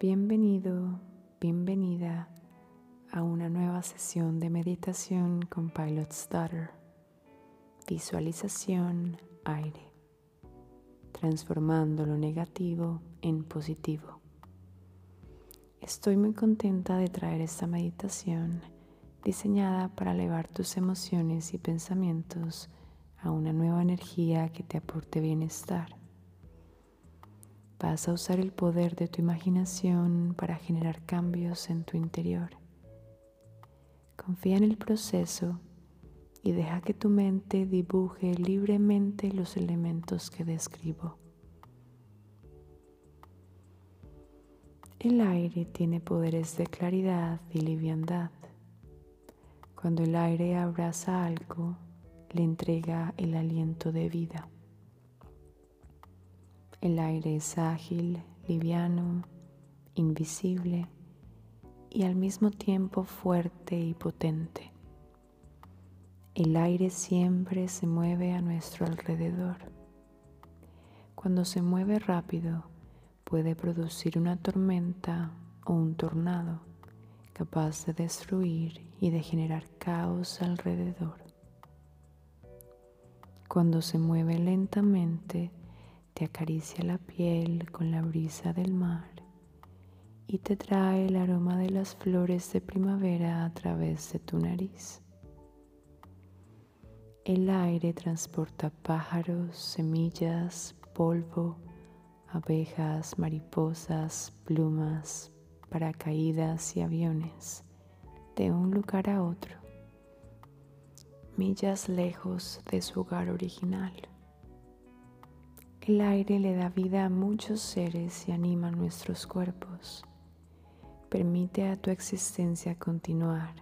Bienvenido, bienvenida a una nueva sesión de meditación con Pilot Stutter. Visualización aire, transformando lo negativo en positivo. Estoy muy contenta de traer esta meditación diseñada para elevar tus emociones y pensamientos a una nueva energía que te aporte bienestar Vas a usar el poder de tu imaginación para generar cambios en tu interior. Confía en el proceso y deja que tu mente dibuje libremente los elementos que describo. El aire tiene poderes de claridad y liviandad. Cuando el aire abraza algo, le entrega el aliento de vida. El aire es ágil, liviano, invisible y al mismo tiempo fuerte y potente. El aire siempre se mueve a nuestro alrededor. Cuando se mueve rápido puede producir una tormenta o un tornado capaz de destruir y de generar caos alrededor. Cuando se mueve lentamente, te acaricia la piel con la brisa del mar y te trae el aroma de las flores de primavera a través de tu nariz. El aire transporta pájaros, semillas, polvo, abejas, mariposas, plumas, paracaídas y aviones de un lugar a otro, millas lejos de su hogar original. El aire le da vida a muchos seres y anima nuestros cuerpos. Permite a tu existencia continuar.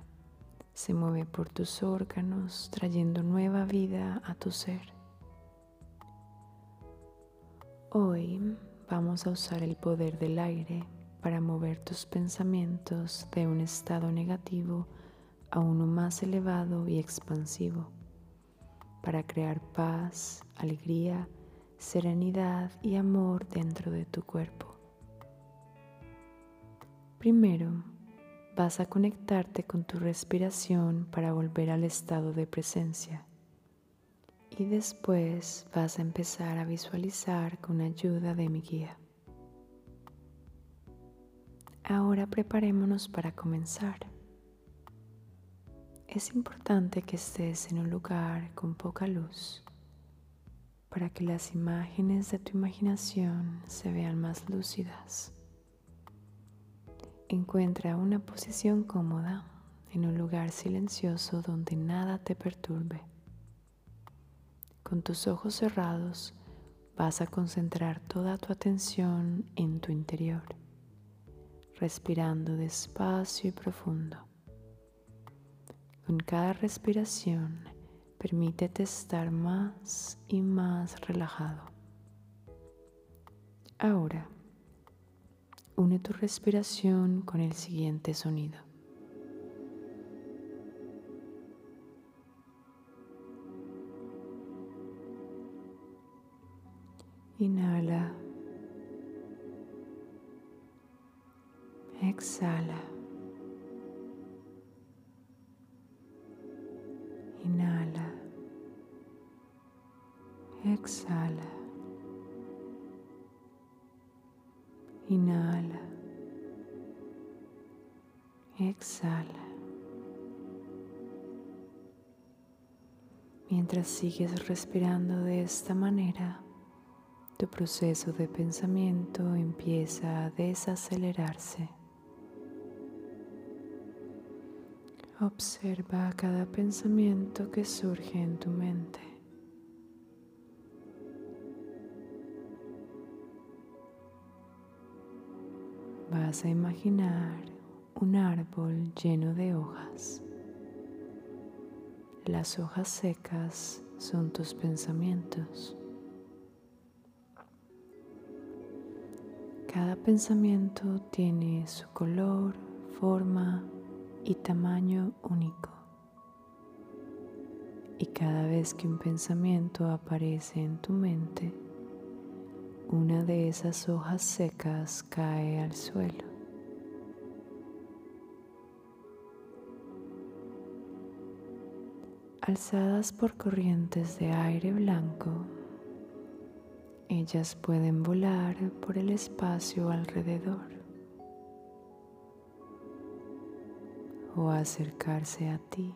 Se mueve por tus órganos, trayendo nueva vida a tu ser. Hoy vamos a usar el poder del aire para mover tus pensamientos de un estado negativo a uno más elevado y expansivo, para crear paz, alegría, serenidad y amor dentro de tu cuerpo. Primero, vas a conectarte con tu respiración para volver al estado de presencia. Y después vas a empezar a visualizar con ayuda de mi guía. Ahora preparémonos para comenzar. Es importante que estés en un lugar con poca luz para que las imágenes de tu imaginación se vean más lúcidas. Encuentra una posición cómoda en un lugar silencioso donde nada te perturbe. Con tus ojos cerrados vas a concentrar toda tu atención en tu interior, respirando despacio y profundo. Con cada respiración Permítete estar más y más relajado. Ahora, une tu respiración con el siguiente sonido. Inhala. Exhala. Inhala. Exhala. Inhala. Exhala. Mientras sigues respirando de esta manera, tu proceso de pensamiento empieza a desacelerarse. Observa cada pensamiento que surge en tu mente. Vas a imaginar un árbol lleno de hojas. Las hojas secas son tus pensamientos. Cada pensamiento tiene su color, forma y tamaño único. Y cada vez que un pensamiento aparece en tu mente, una de esas hojas secas cae al suelo. Alzadas por corrientes de aire blanco, ellas pueden volar por el espacio alrededor o acercarse a ti.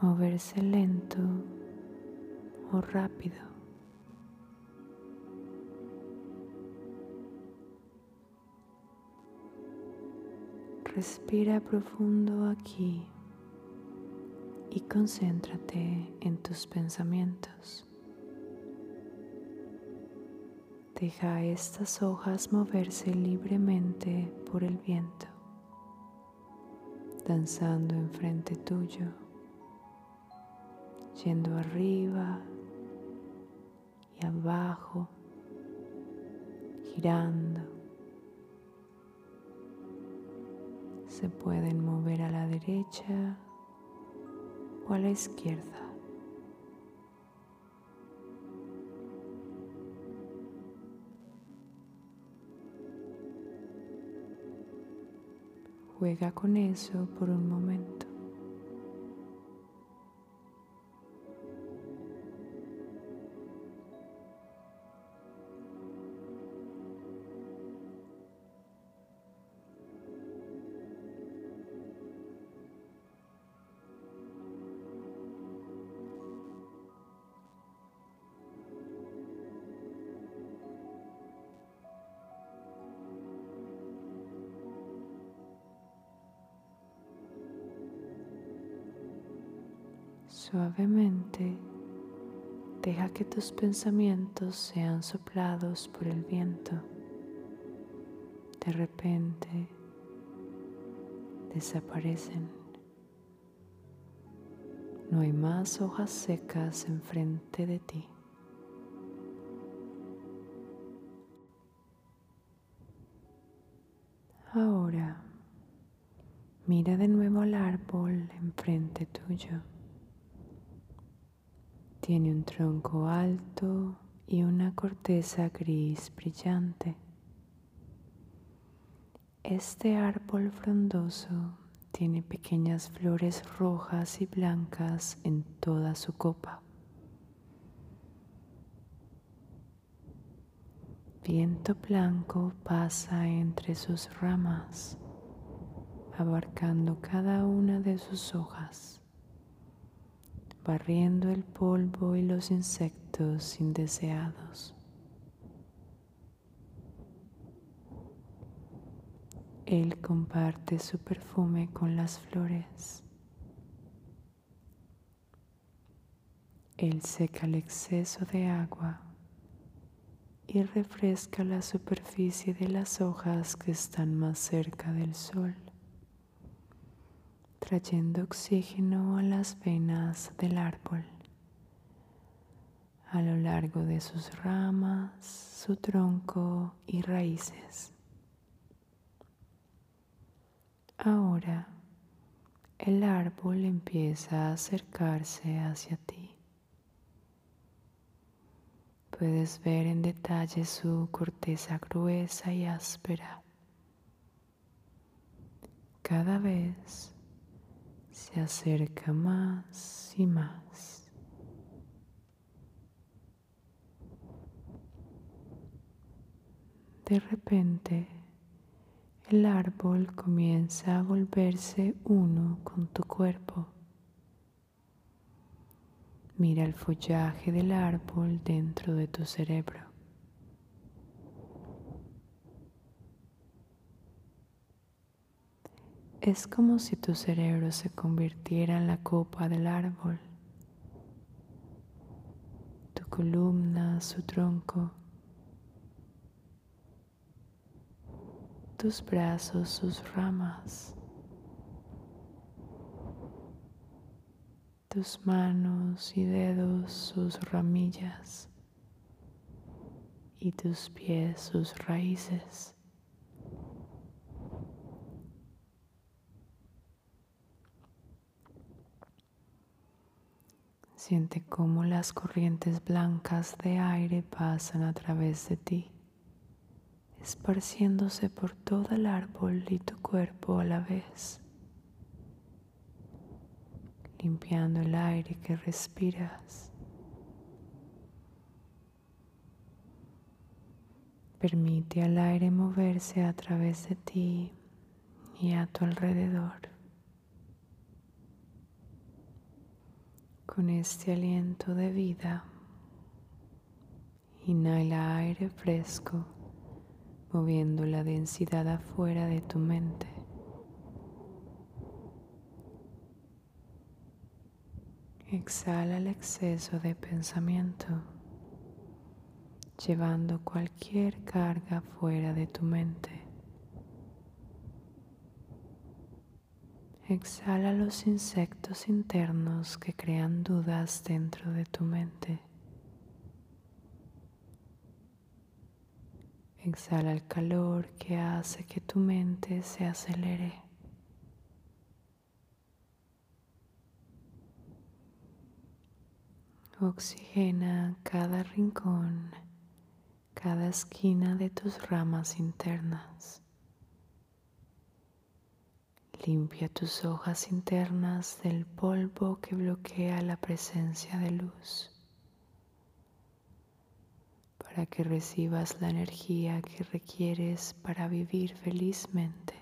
Moverse lento o rápido. Respira profundo aquí y concéntrate en tus pensamientos. Deja estas hojas moverse libremente por el viento, danzando enfrente tuyo, yendo arriba abajo, girando. Se pueden mover a la derecha o a la izquierda. Juega con eso por un momento. Suavemente deja que tus pensamientos sean soplados por el viento. De repente desaparecen. No hay más hojas secas enfrente de ti. Ahora mira de nuevo al árbol enfrente tuyo. Tiene un tronco alto y una corteza gris brillante. Este árbol frondoso tiene pequeñas flores rojas y blancas en toda su copa. Viento blanco pasa entre sus ramas, abarcando cada una de sus hojas barriendo el polvo y los insectos indeseados. Él comparte su perfume con las flores. Él seca el exceso de agua y refresca la superficie de las hojas que están más cerca del sol trayendo oxígeno a las venas del árbol a lo largo de sus ramas, su tronco y raíces. Ahora el árbol empieza a acercarse hacia ti. Puedes ver en detalle su corteza gruesa y áspera. Cada vez se acerca más y más. De repente, el árbol comienza a volverse uno con tu cuerpo. Mira el follaje del árbol dentro de tu cerebro. Es como si tu cerebro se convirtiera en la copa del árbol, tu columna, su tronco, tus brazos, sus ramas, tus manos y dedos, sus ramillas. Y tus pies, sus raíces. Siente cómo las corrientes blancas de aire pasan a través de ti, esparciéndose por todo el árbol y tu cuerpo a la vez, limpiando el aire que respiras. Permite al aire moverse a través de ti y a tu alrededor. Con este aliento de vida, inhala aire fresco, moviendo la densidad afuera de tu mente. Exhala el exceso de pensamiento, llevando cualquier carga fuera de tu mente. Exhala los insectos internos que crean dudas dentro de tu mente. Exhala el calor que hace que tu mente se acelere. Oxigena cada rincón, cada esquina de tus ramas internas. Limpia tus hojas internas del polvo que bloquea la presencia de luz para que recibas la energía que requieres para vivir felizmente.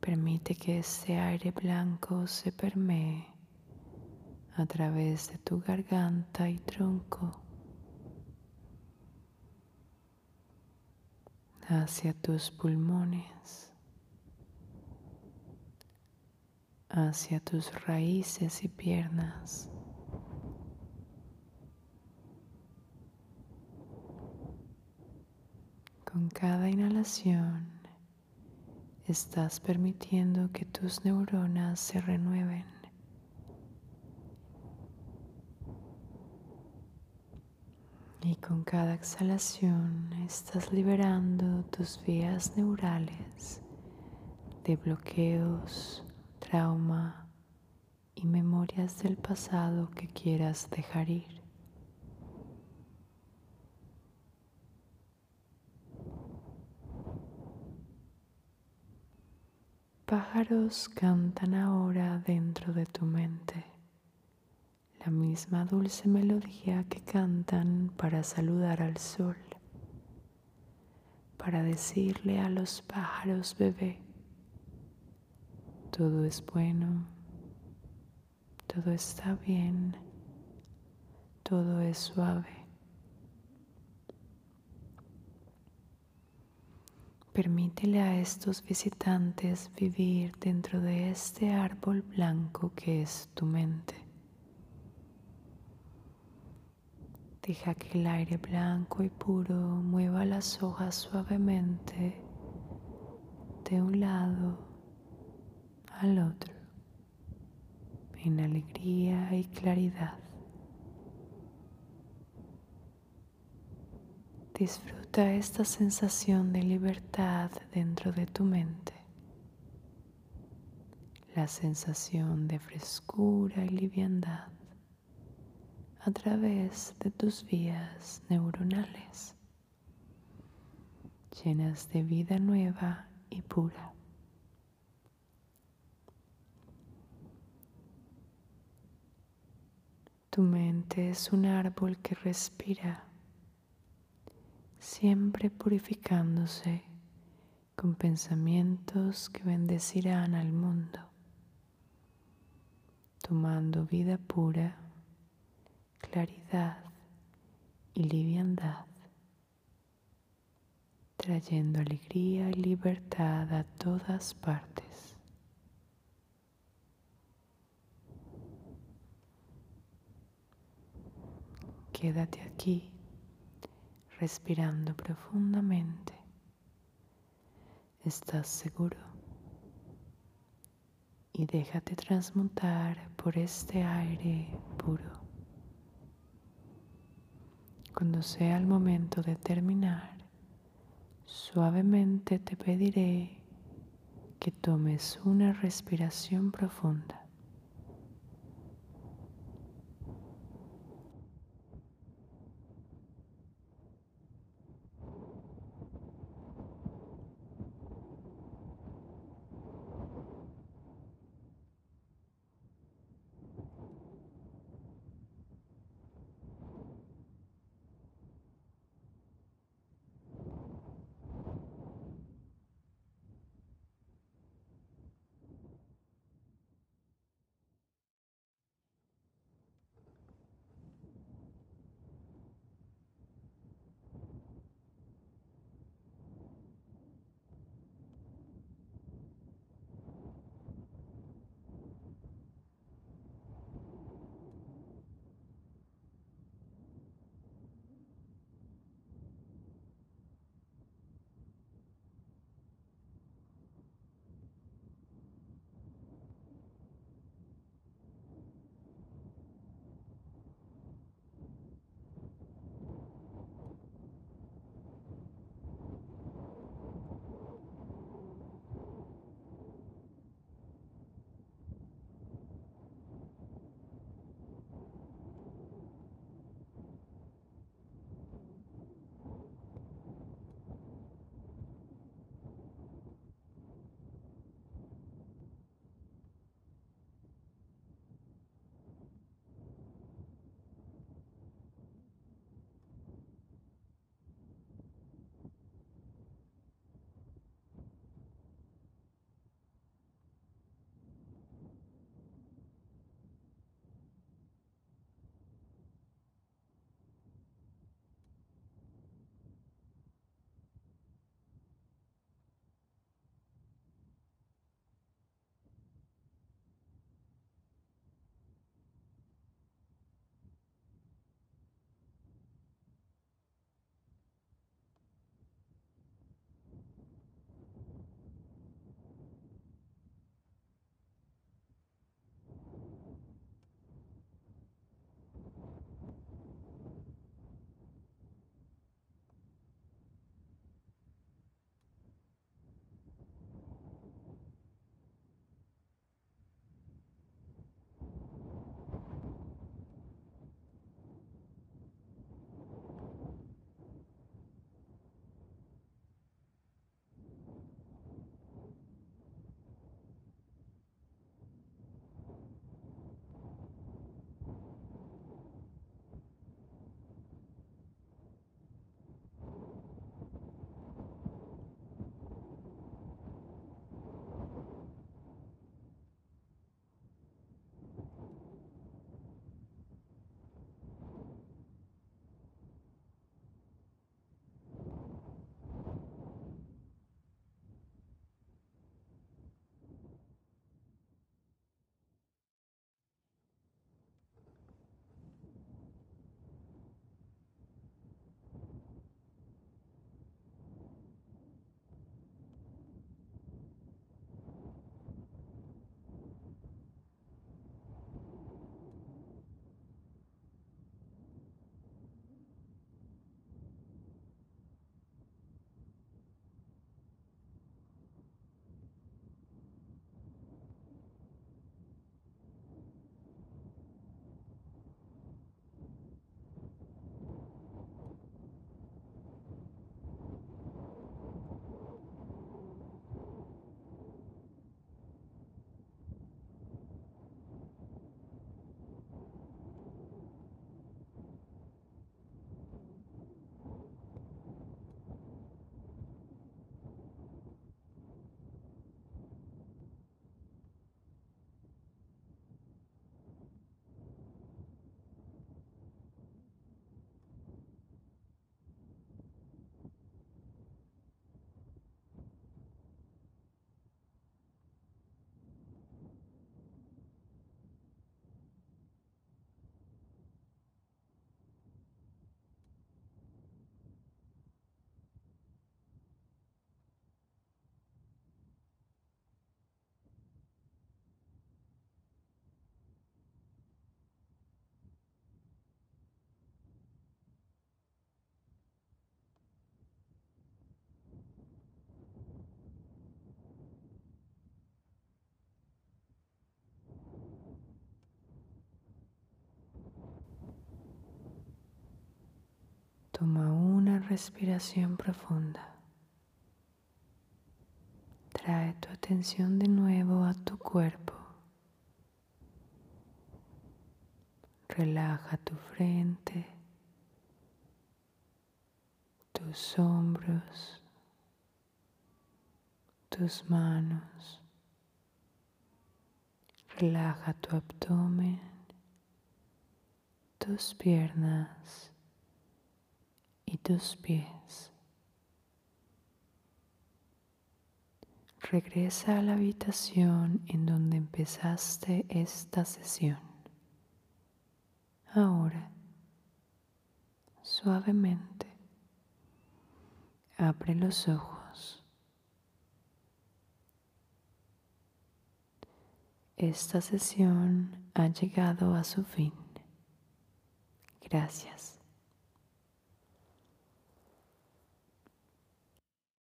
Permite que este aire blanco se permee a través de tu garganta y tronco hacia tus pulmones hacia tus raíces y piernas. Con cada inhalación estás permitiendo que tus neuronas se renueven. Y con cada exhalación estás liberando tus vías neurales de bloqueos, trauma y memorias del pasado que quieras dejar ir. Pájaros cantan ahora dentro de tu mente la misma dulce melodía que cantan para saludar al sol, para decirle a los pájaros bebé todo es bueno, todo está bien, todo es suave. Permítele a estos visitantes vivir dentro de este árbol blanco que es tu mente. Deja que el aire blanco y puro mueva las hojas suavemente de un lado al otro en alegría y claridad. Disfruta esta sensación de libertad dentro de tu mente, la sensación de frescura y liviandad a través de tus vías neuronales, llenas de vida nueva y pura. Tu mente es un árbol que respira, siempre purificándose con pensamientos que bendecirán al mundo, tomando vida pura, claridad y liviandad, trayendo alegría y libertad a todas partes. Quédate aquí respirando profundamente. Estás seguro y déjate transmutar por este aire puro. Cuando sea el momento de terminar, suavemente te pediré que tomes una respiración profunda Toma una respiración profunda. Trae tu atención de nuevo a tu cuerpo. Relaja tu frente, tus hombros, tus manos. Relaja tu abdomen, tus piernas y tus pies. Regresa a la habitación en donde empezaste esta sesión. Ahora, suavemente, abre los ojos. Esta sesión ha llegado a su fin. Gracias.